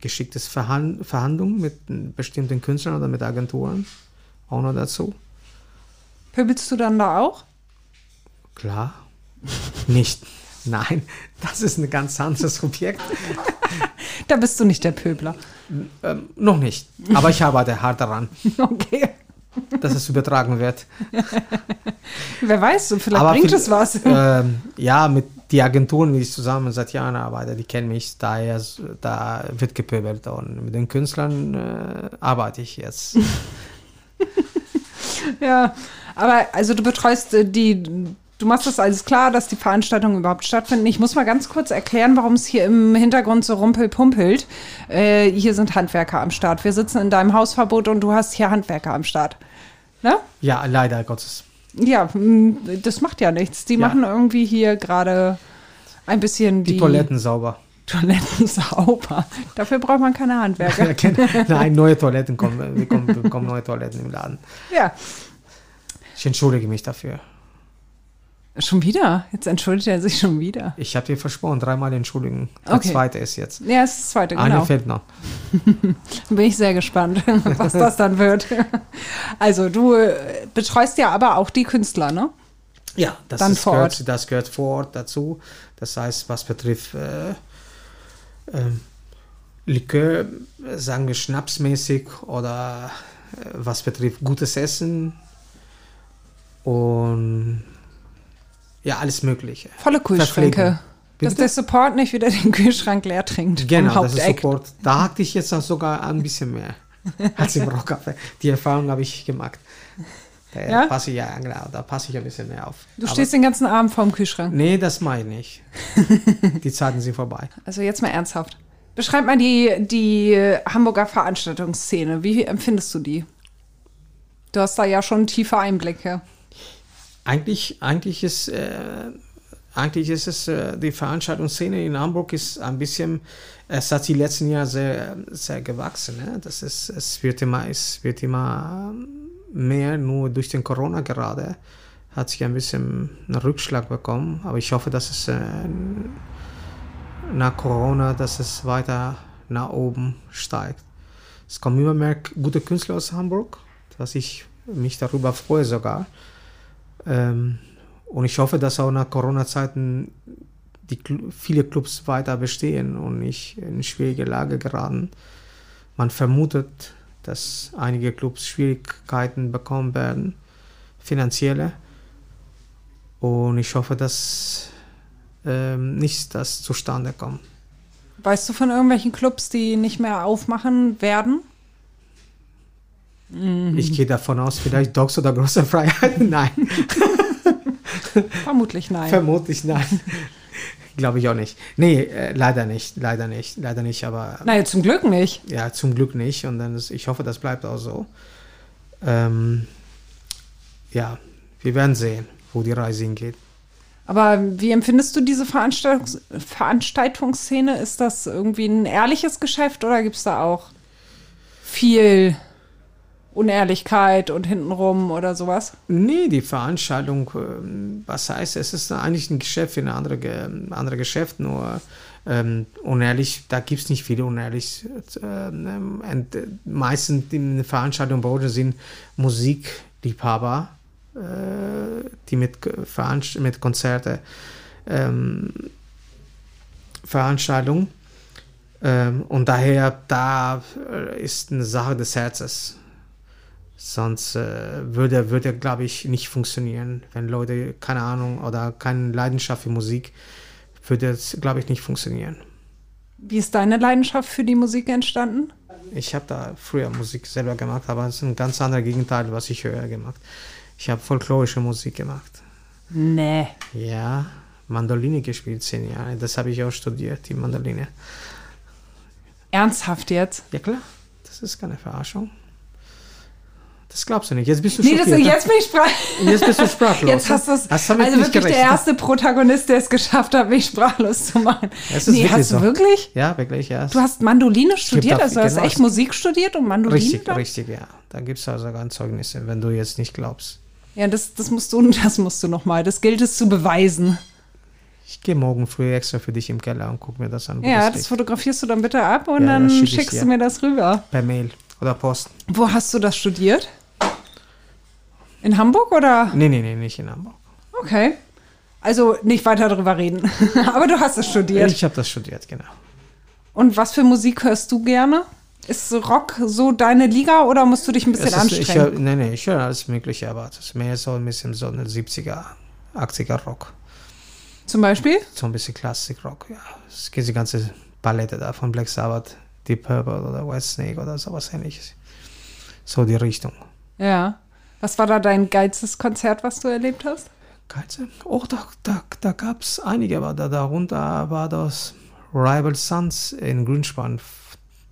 geschicktes Verhand Verhandlungen mit bestimmten Künstlern oder mit Agenturen auch noch dazu.
Pöbelst du dann da auch?
Klar. Nicht. Nein, das ist ein ganz anderes Objekt.
Da bist du nicht der Pöbler.
Ähm, noch nicht. Aber ich arbeite hart daran,
Okay.
dass es übertragen wird.
Wer weiß, vielleicht
Aber
bringt es was.
Ähm, ja, mit die Agenturen, die ich zusammen seit Jahren arbeite, die kennen mich, daher da wird gepöbelt. Und mit den Künstlern äh, arbeite ich jetzt.
Ja, aber also du betreust äh, die, du machst das alles klar, dass die Veranstaltungen überhaupt stattfinden. Ich muss mal ganz kurz erklären, warum es hier im Hintergrund so rumpelpumpelt. Äh, hier sind Handwerker am Start. Wir sitzen in deinem Hausverbot und du hast hier Handwerker am Start. Ne?
Ja, leider Gottes.
Ja, das macht ja nichts. Die
Ja.
machen irgendwie hier gerade ein bisschen
Die,
die,
Toiletten sauber.
Toiletten sauber. Dafür braucht man keine Handwerker.
Nein, neue Toiletten kommen. Wir kommen, wir bekommen neue Toiletten im Laden.
ja.
Ich entschuldige mich dafür.
Schon wieder? Jetzt entschuldigt er sich schon wieder.
Ich habe dir versprochen, dreimal entschuldigen. Der
Okay.
zweite ist jetzt.
Ja, es ist das zweite,
Eine
genau.
fehlt noch.
Bin ich sehr gespannt, was das dann wird. Also, du äh, betreust ja aber auch die Künstler, ne?
Ja, das,
Dann
ist,
vor
gehört,
Ort.
das gehört vor Ort dazu. Das heißt, was betrifft äh, ähm, Likör, äh, sagen wir schnapsmäßig oder äh, was betrifft gutes Essen und ja, alles Mögliche.
Volle Kühlschränke. Dass der Support nicht wieder den Kühlschrank leer trinkt.
Genau, das ist. Support. Da hakte ich jetzt auch sogar ein bisschen mehr als im Rockcafé. Die Erfahrung habe ich gemacht. Da
Ja?
passe ich ja, genau, da passe ich ein bisschen mehr auf.
Du
Aber-
stehst den ganzen Abend vorm Kühlschrank.
Nee, das meine ich. Die Zeiten sind vorbei.
Also jetzt mal ernsthaft. Beschreib mal die, die Hamburger Veranstaltungsszene. Wie empfindest du die? Du hast da ja schon tiefe Einblicke.
Eigentlich, eigentlich ist, äh, eigentlich ist es, äh, die Veranstaltungsszene in Hamburg ist ein bisschen, es hat die letzten Jahre sehr, sehr gewachsen. Ne? Das ist, es wird immer, es wird immer mehr, nur durch den Corona gerade hat sich ein bisschen einen Rückschlag bekommen. Aber ich hoffe, dass es äh, nach Corona, dass es weiter nach oben steigt. Es kommen immer mehr gute Künstler aus Hamburg, dass ich mich darüber freue sogar. Ähm, und ich hoffe, dass auch nach Corona-Zeiten die viele Clubs weiter bestehen und nicht in schwierige Lage geraten. Man vermutet, dass einige Clubs Schwierigkeiten bekommen werden, finanzielle. Und ich hoffe, dass ähm, nicht das zustande kommt.
Weißt du von irgendwelchen Clubs, die nicht mehr aufmachen werden?
Ich gehe davon aus, vielleicht Dogs oder große Freiheit. Nein,
Vermutlich nein.
vermutlich nein. Glaube ich auch nicht. Nee, äh, leider nicht, leider nicht, leider nicht, aber
naja, zum Glück nicht.
ja, zum Glück nicht. Und dann ist, ich hoffe, das bleibt auch so. Ähm, ja, wir werden sehen, wo die Reise hingeht.
Aber wie empfindest du diese Veranstaltungs Veranstaltungsszene? Ist das irgendwie ein ehrliches Geschäft oder gibt es da auch viel Unehrlichkeit und hintenrum oder sowas?
Nee, die Veranstaltung, ähm, was heißt, es ist eigentlich ein Geschäft wie ein andere, Ge- andere Geschäft, nur ähm, unehrlich, da gibt es nicht viele unehrlich. Ähm, und, äh, meistens in Veranstaltungen bei uns sind Musikliebhaber, äh, die mit, Veranst mit Konzerte, ähm, Veranstaltungen. Ähm, und daher, da äh, ist eine Sache des Herzens. Sonst äh, würde, würde glaube ich, nicht funktionieren. Wenn Leute, keine Ahnung, oder keine Leidenschaft für Musik, würde es, glaube ich, nicht funktionieren.
Wie ist deine Leidenschaft für die Musik entstanden?
Ich habe da früher Musik selber gemacht, aber es ist ein ganz anderes Gegenteil, was ich höre gemacht. Ich habe folklorische Musik gemacht.
Nee.
Ja, Mandoline gespielt, zehn Jahre. Das habe ich auch studiert, die Mandoline.
Ernsthaft jetzt?
Ja klar, das ist keine Verarschung. Das glaubst du nicht. Jetzt bist du
Nee, das,
schockiert.
jetzt bin ich sprach
Jetzt bist du sprachlos.
Jetzt hast du es. Also wirklich der
gerechnet.
erste Protagonist, der es geschafft hat, mich sprachlos zu machen.
Es ist
nee,
wirklich
hast du
so.
wirklich?
Ja, wirklich, ja.
Du hast Mandoline studiert, also du hast
genau.
echt Musik studiert und Mandoline?
Richtig,
dann?
richtig, ja. Da gibt es also sogar Zeugnisse, wenn du jetzt nicht glaubst.
Ja, das, das musst du, das musst du noch mal. Das gilt es zu beweisen.
Ich gehe morgen früh extra für dich im Keller und guck mir das an.
Ja,
das
das fotografierst du dann bitte ab und
Ja,
dann
das schick
schickst du mir das rüber.
Per Mail oder Post.
Wo hast du das studiert? In Hamburg oder?
Nee, nee, nee, nicht in Hamburg.
Okay. Also nicht weiter darüber reden. Aber du hast es studiert.
Ich habe das studiert, genau.
Und was für Musik hörst du gerne? Ist Rock so deine Liga oder musst du dich ein bisschen
ist, ich
anstrengen?
hör, nee, nee, ich höre alles Mögliche, aber das ist mehr so ein bisschen so eine 70er, 80er Rock.
Zum Beispiel?
So ein bisschen Klassik-Rock, ja. Es gibt die ganze Palette da von Black Sabbath, Deep Purple oder White Snake oder sowas ähnliches. So die Richtung.
Ja. Was war da dein geilstes Konzert, was du erlebt hast?
Geize? Oh, da, da, da gab es einige, aber da, darunter war das Rival Sons in Grünspan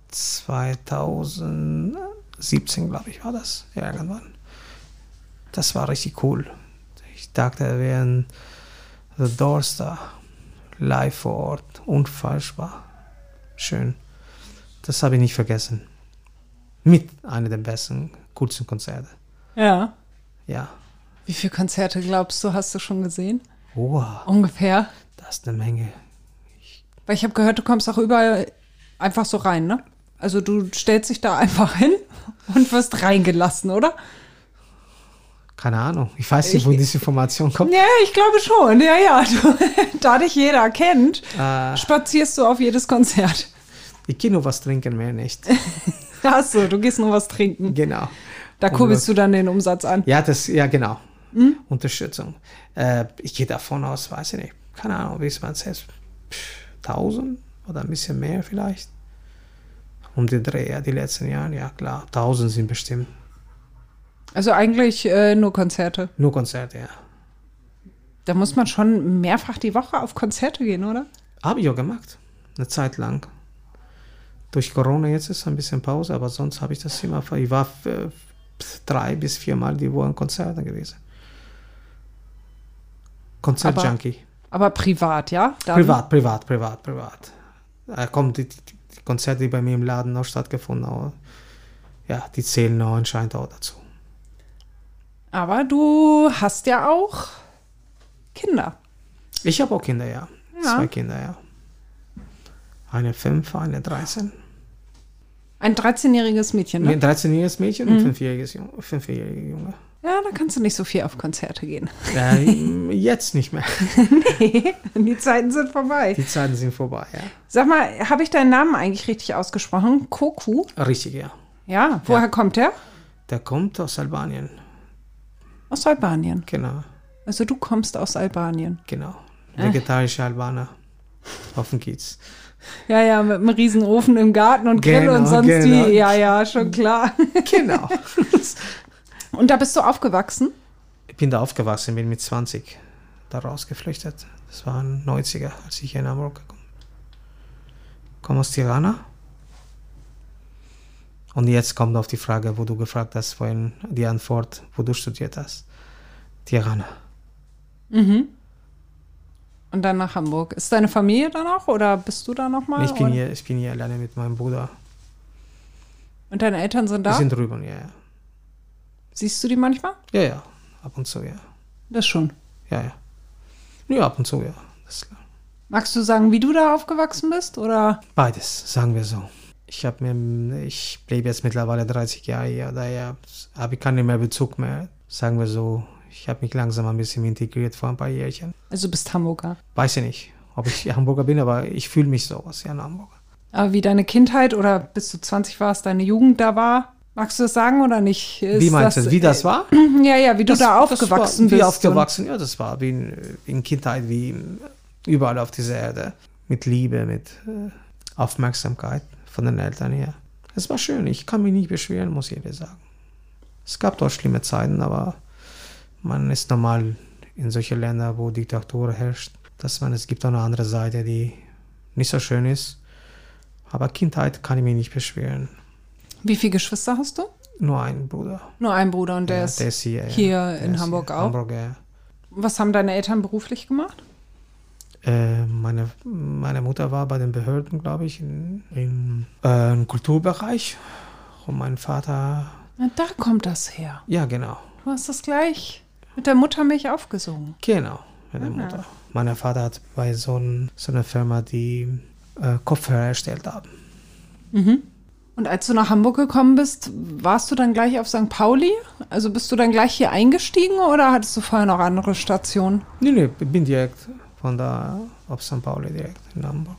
2017, glaube ich, war das. Ja, irgendwann. Das war richtig cool. Ich dachte, wir wären The Doors da. Live vor Ort. Unfallbar. Schön. Das habe ich nicht vergessen. Mit einer der besten, coolsten Konzerte.
Ja.
Ja.
Wie viele Konzerte glaubst du, hast du schon gesehen?
Wow,
Ungefähr.
das ist eine Menge.
Weil ich habe gehört, du kommst auch überall einfach so rein, ne? Also du stellst dich da einfach hin und wirst reingelassen, oder?
Keine Ahnung. Ich weiß nicht, wo diese Information kommt.
Ja, ich glaube schon. Ja, ja. Du, da dich jeder kennt,
Äh,
spazierst du auf jedes Konzert.
ich gehe nur was trinken, mehr nicht.
Achso, du gehst nur was trinken.
genau.
Da kurbelst du dann den Umsatz an.
Ja, das, ja, genau. Unterstützung. Äh, ich gehe davon aus, weiß ich nicht. Keine Ahnung, wie es man jetzt. 1000 oder ein bisschen mehr vielleicht. Um den Dreh, ja, die letzten Jahre, ja klar. 1000 sind bestimmt.
Also eigentlich äh, nur Konzerte.
Nur Konzerte, ja.
Da muss man schon mehrfach die Woche auf Konzerte gehen, oder?
Habe ich auch gemacht. Eine Zeit lang. Durch Corona jetzt ist ein bisschen Pause, aber sonst habe ich das immer. Ich war äh, drei bis viermal die Woche in Konzerten gewesen. Konzertjunkie.
Aber privat, ja? Dann-
Privat, privat, privat, privat. Da kommen die, die, die Konzerte, die bei mir im Laden noch stattgefunden haben. Ja, die zählen noch anscheinend auch dazu.
Aber du hast ja auch Kinder.
Ich habe auch Kinder, ja.
Ja.
Zwei Kinder, ja. Eine fünf, eine 13.
Ein 13-jähriges Mädchen,
Ein
ne?
13-jähriges Mädchen und ein 5-jähriges Junge. 5-jähriger Junge.
Ja, da kannst du nicht so viel auf Konzerte gehen.
Äh, jetzt nicht mehr.
nee, die Zeiten sind vorbei.
Die Zeiten sind vorbei, ja.
Sag mal, habe ich deinen Namen eigentlich richtig ausgesprochen? Koku?
Richtig, ja.
Ja, woher
Ja.
kommt der?
Der kommt aus Albanien.
Aus Albanien.
Genau,
Also du kommst aus Albanien.
genau. Vegetarische Albaner auf dem Kiez.
Ja, ja, mit einem riesen Ofen im Garten und Grill
Genau,
und sonst
genau.
die. Ja, ja, schon klar.
Genau.
Und da bist du aufgewachsen?
ich bin da aufgewachsen, bin mit 20 da rausgeflüchtet. Das waren 90er, als ich hier in Hamburg gekommen bin. Komme aus Tirana. Und jetzt kommt auf die Frage, wo du gefragt hast, vorhin die Antwort, wo du studiert hast. Tirana.
Mhm. Und dann nach Hamburg. Ist deine Familie da noch oder bist du da noch mal?
ich, bin
oder?
hier, ich bin hier alleine mit meinem Bruder.
Und deine Eltern sind da?
sind drüben, ja, ja.
Siehst du die manchmal?
Ja, ja. Ab und zu, ja.
Das schon.
Ja, ja. Ja, ab und zu, ja.
Magst du sagen, wie du da aufgewachsen bist? Oder?
Beides, sagen wir so. Ich habe mir, ich lebe jetzt mittlerweile 30 Jahre hier, daher habe ich keinen mehr Bezug mehr. Sagen wir so, ich habe mich langsam ein bisschen integriert vor ein paar Jährchen.
Also du bist Hamburger.
Weiß ich nicht, ob ich Hamburger bin, aber ich fühle mich so als ja ein Hamburger.
Aber wie deine Kindheit oder bis du 20 warst, deine Jugend da war? Magst du das sagen oder nicht? Ist
wie meinst du, wie das war?
Ja, ja, wie du
Das-
da
das
aufgewachsen
war,
bist.
Wie aufgewachsen, ja, das war wie in, in Kindheit, wie überall auf dieser Erde. Mit Liebe, mit äh, Aufmerksamkeit von den Eltern her. Es war schön, ich kann mich nicht beschweren, muss ich dir sagen. Es gab dort schlimme Zeiten, aber man ist normal in solchen Ländern, wo Diktatur herrscht, dass man, es gibt auch eine andere Seite, die nicht so schön ist. Aber Kindheit kann ich mich nicht beschweren.
Wie viele Geschwister hast du?
Nur ein Bruder.
Nur ein Bruder und der
Ja,
ist.
der ist hier, ja.
hier
Der
in Hamburg
hier.
auch?
Hamburg, ja.
Was haben deine Eltern beruflich gemacht?
Äh, meine, meine Mutter war bei den Behörden, glaube ich, in, in, äh, im Kulturbereich. Und mein Vater,
Na, da kommt das her.
ja, genau.
Du hast das gleich mit der Muttermilch aufgesungen.
Genau, mit der
Ah.
Mutter. Mein Vater hat bei so, ein, so einer Firma, die äh, Kopfhörer erstellt haben.
Und als du nach Hamburg gekommen bist, warst du dann gleich auf St. Pauli? Also bist du dann gleich hier eingestiegen oder hattest du vorher noch andere Stationen?
Nee, nee, ich bin direkt von da auf St. Pauli, direkt in Hamburg.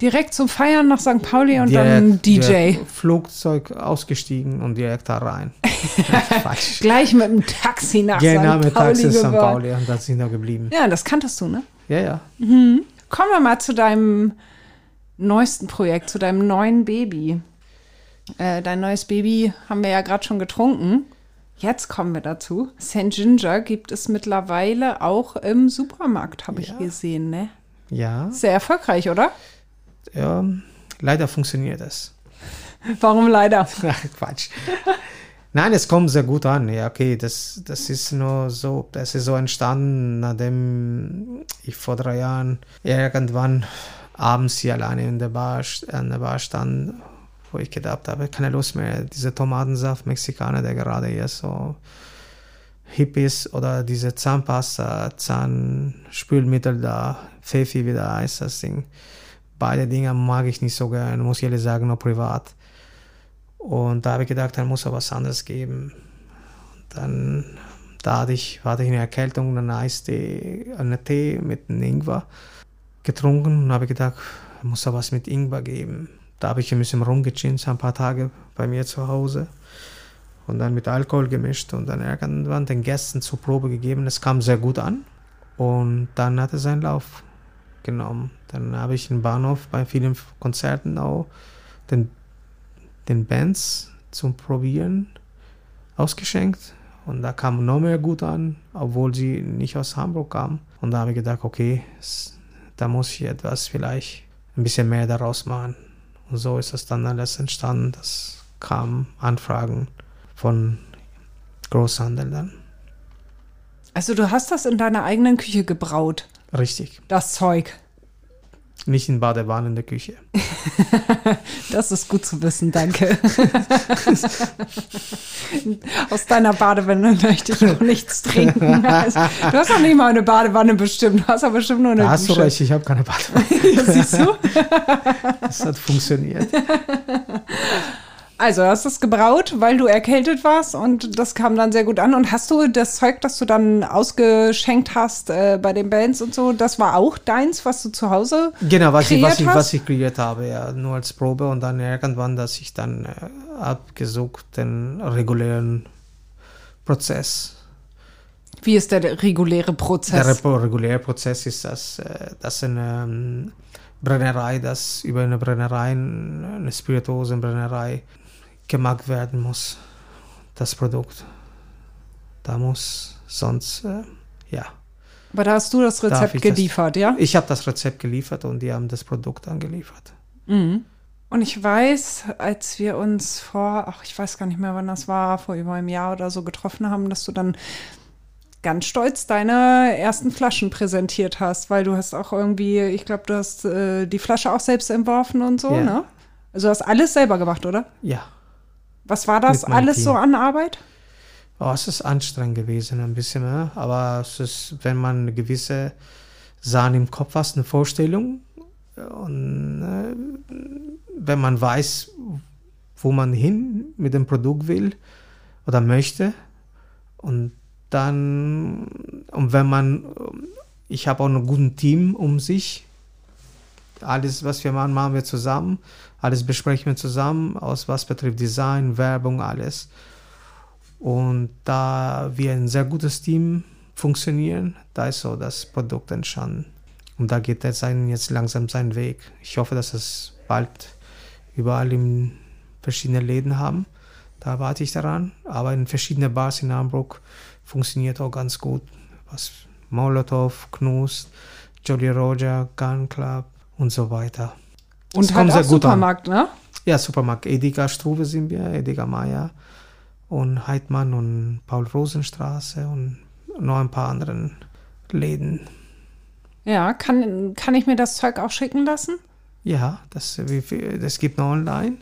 Direkt zum Feiern nach St. Pauli und
direkt,
dann DJ.
Flugzeug ausgestiegen und direkt da rein.
Gleich mit dem Taxi nach
Genau,
St.
mit
Pauli
Taxi St.
gefahren.
Pauli und da sind wir geblieben.
Ja, das kanntest du, ne?
Ja, ja.
Kommen wir mal zu deinem neuesten Projekt, zu deinem neuen Baby. Äh, dein neues Baby haben wir ja gerade schon getrunken. Jetzt kommen wir dazu. St. Ginger gibt es mittlerweile auch im Supermarkt, habe ich
Ja.
gesehen, ne?
Ja,
Sehr erfolgreich, oder?
Ja, leider funktioniert es.
Warum leider?
Ach, Quatsch. Nein, es kommt sehr gut an. Ja, okay, das, das ist nur so, das ist so entstanden, nachdem ich vor drei Jahren irgendwann abends hier alleine in der Bar, an der Bar stand, wo ich gedacht habe, keine Lust mehr, dieser Tomatensaft Mexikaner, der gerade hier so hip ist, oder diese Zahnpasta, Zahnspülmittel da, Pfeffi, wie da heißt das Ding. Beide Dinge mag ich nicht so gerne, muss ich ehrlich sagen, nur privat. Und da habe ich gedacht, da muss er was anderes geben. Dann da hatte ich, hatte ich eine Erkältung, einen Eistee, einen Tee mit einem Ingwer getrunken und habe gedacht, da muss er was mit Ingwer geben. Da habe ich ein bisschen rumgechint, ein paar Tage bei mir zu Hause und dann mit Alkohol gemischt und dann irgendwann den Gästen zur Probe gegeben. Es kam sehr gut an und dann hat er seinen Lauf genommen. Dann habe ich im Bahnhof bei vielen Konzerten auch den den Bands zum Probieren ausgeschenkt. Und da kam noch mehr gut an, obwohl sie nicht aus Hamburg kamen. Und da habe ich gedacht, okay, da muss ich etwas vielleicht ein bisschen mehr daraus machen. Und so ist das dann alles entstanden. Das kamen Anfragen von Großhandel dann.
Also du hast das in deiner eigenen Küche gebraut,
Richtig.
das Zeug.
Nicht in Badewanne in der Küche.
Das ist gut zu wissen, danke. Aus deiner Badewanne möchte ich auch nichts trinken. Du hast doch nicht mal eine Badewanne bestimmt, du hast aber bestimmt nur eine
Da hast du recht, ich habe keine Badewanne.
Ja, siehst du?
Das hat funktioniert.
Also hast du es gebraut, weil du erkältet warst und das kam dann sehr gut an. Und hast du das Zeug, das du dann ausgeschenkt hast äh, bei den Bands und so, das war auch deins, was du zu Hause
Genau, was ich, was, ich, was ich kreiert habe, ja, nur als Probe und dann irgendwann, dass ich dann äh, abgesucht den regulären Prozess.
Wie ist der reguläre
Der
Prozess?
Repo- reguläre Prozess ist, dass, äh, dass eine ähm, Brennerei, das über eine Brennerei, eine Spirituosenbrennerei gemacht werden muss, das Produkt. Da muss sonst, äh, ja.
Aber da hast du das Rezept
ich das-
geliefert, ja?
Ich habe das Rezept geliefert und die haben das Produkt angeliefert.
Mhm. Und ich weiß, als wir uns vor, ach, ich weiß gar nicht mehr, wann das war, vor über einem Jahr oder so getroffen haben, dass du dann ganz stolz deine ersten Flaschen präsentiert hast, weil du hast auch irgendwie, ich glaube, du hast äh, die Flasche auch selbst entworfen und so,
Ja.
ne? Also du hast alles selber gemacht, oder?
Ja.
Was war das alles
Team.
so an Arbeit?
Oh, es ist anstrengend gewesen, ein bisschen, ne? aber es ist, wenn man eine gewisse Sachen im Kopf hat, eine Vorstellung und äh, wenn man weiß, wo man hin mit dem Produkt will oder möchte und dann, und wenn man, ich habe auch ein gutes Team um sich, alles, was wir machen, machen wir zusammen, alles besprechen wir zusammen, aus was betrifft Design, Werbung, alles. Und da wir ein sehr gutes Team funktionieren, da ist so das Produkt entstanden. Und da geht es sein, jetzt langsam seinen Weg. Ich hoffe, dass es bald überall in verschiedenen Läden haben. Da warte ich daran. Aber in verschiedenen Bars in Hamburg funktioniert auch ganz gut. Was Molotov, Knust, Jolly Roger, Gun Club und so weiter.
Und
Es
halt auch
sehr gut an.
Supermarkt, ne?
Ja, Supermarkt. Edeka Struve sind wir, Edeka Meier und Heidmann und Paul-Rosen-Straße und noch ein paar anderen Läden.
Ja, kann, kann ich mir das Zeug auch schicken lassen?
Ja, das, das gibt noch online.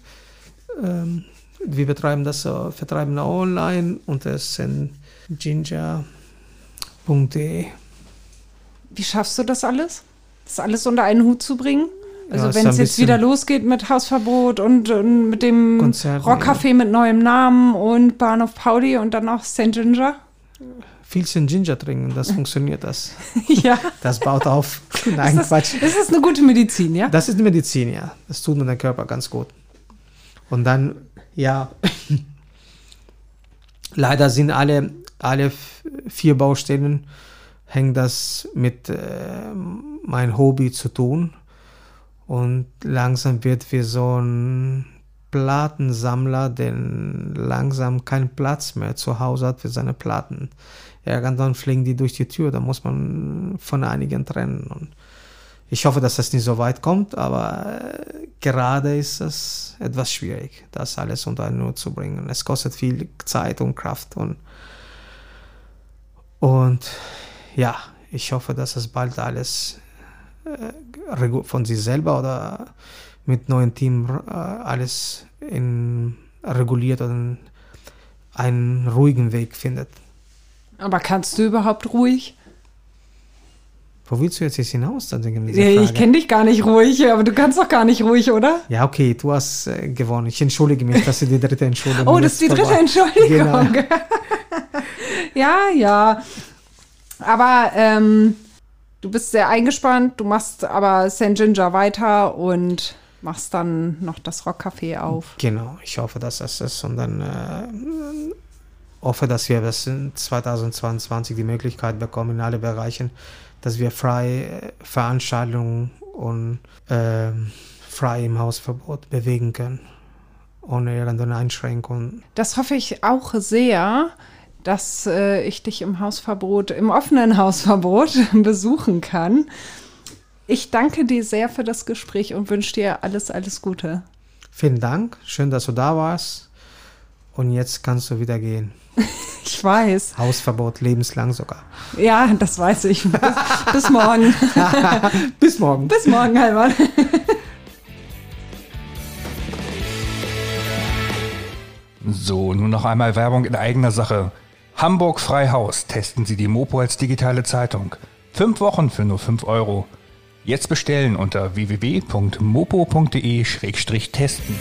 Ähm, wir betreiben das, äh, vertreiben online und es sind ginger.de.
Wie schaffst du das alles? Das alles unter einen Hut zu bringen? Also
Ja,
wenn es jetzt wieder losgeht mit Hausverbot und, und mit dem Rockcafé mit neuem Namen und Bahnhof Pauli und dann auch St. Ginger?
Viel sind Ginger trinken, das funktioniert das.
ja.
Das baut auf. Nein,
Ist
Quatsch.
das, ist das eine gute Medizin, ja?
Das ist die Medizin, ja. Das tut mir den Körper ganz gut. Und dann, ja, leider sind alle, alle vier Baustellen, hängt das mit äh, mein Hobby zu tun. Und langsam wird wir so ein Plattensammler, der langsam keinen Platz mehr zu Hause hat für seine Platten. Irgendwann fliegen die durch die Tür, da muss man von einigen trennen. Und ich hoffe, dass das nicht so weit kommt, aber äh, gerade ist es etwas schwierig, das alles unter einen Hut zu bringen. Es kostet viel Zeit und Kraft und, und ja, ich hoffe, dass es bald alles von sich selber oder mit neuen Team äh, alles in, reguliert und einen ruhigen Weg findet.
Aber kannst du überhaupt ruhig?
Wo willst du jetzt hinaus? Dann
ich kenne dich gar nicht ruhig, aber du kannst doch gar nicht ruhig, oder?
Ja, okay, du hast äh, gewonnen. Ich entschuldige mich, das ist die dritte Entschuldigung.
Oh, das ist die dritte
vorbei.
Entschuldigung.
Genau.
ja, ja. Aber ähm, du bist sehr eingespannt, du machst aber St. Ginger weiter und machst dann noch das Rockcafé auf.
Genau, ich hoffe, dass das ist. Und dann äh, hoffe, dass wir in 2022 die Möglichkeit bekommen, in alle Bereichen, dass wir frei äh, Veranstaltungen und ähm, frei im Hausverbot bewegen können. Ohne irgendeine Einschränkung.
Das hoffe ich auch sehr, dass äh, ich dich im Hausverbot, im offenen Hausverbot besuchen kann. Ich danke dir sehr für das Gespräch und wünsche dir alles, alles Gute.
Vielen Dank, schön, dass du da warst. Und jetzt kannst du wieder gehen.
Ich weiß.
Hausverbot, lebenslang sogar.
Ja, das weiß ich. Bis, bis morgen.
Bis morgen.
bis morgen, Heimat.
So, nun noch einmal Werbung in eigener Sache. Hamburg Freihaus. Testen Sie die Mopo als digitale Zeitung. Fünf Wochen für nur 5 Euro. Jetzt bestellen unter www.mopo.de-testen.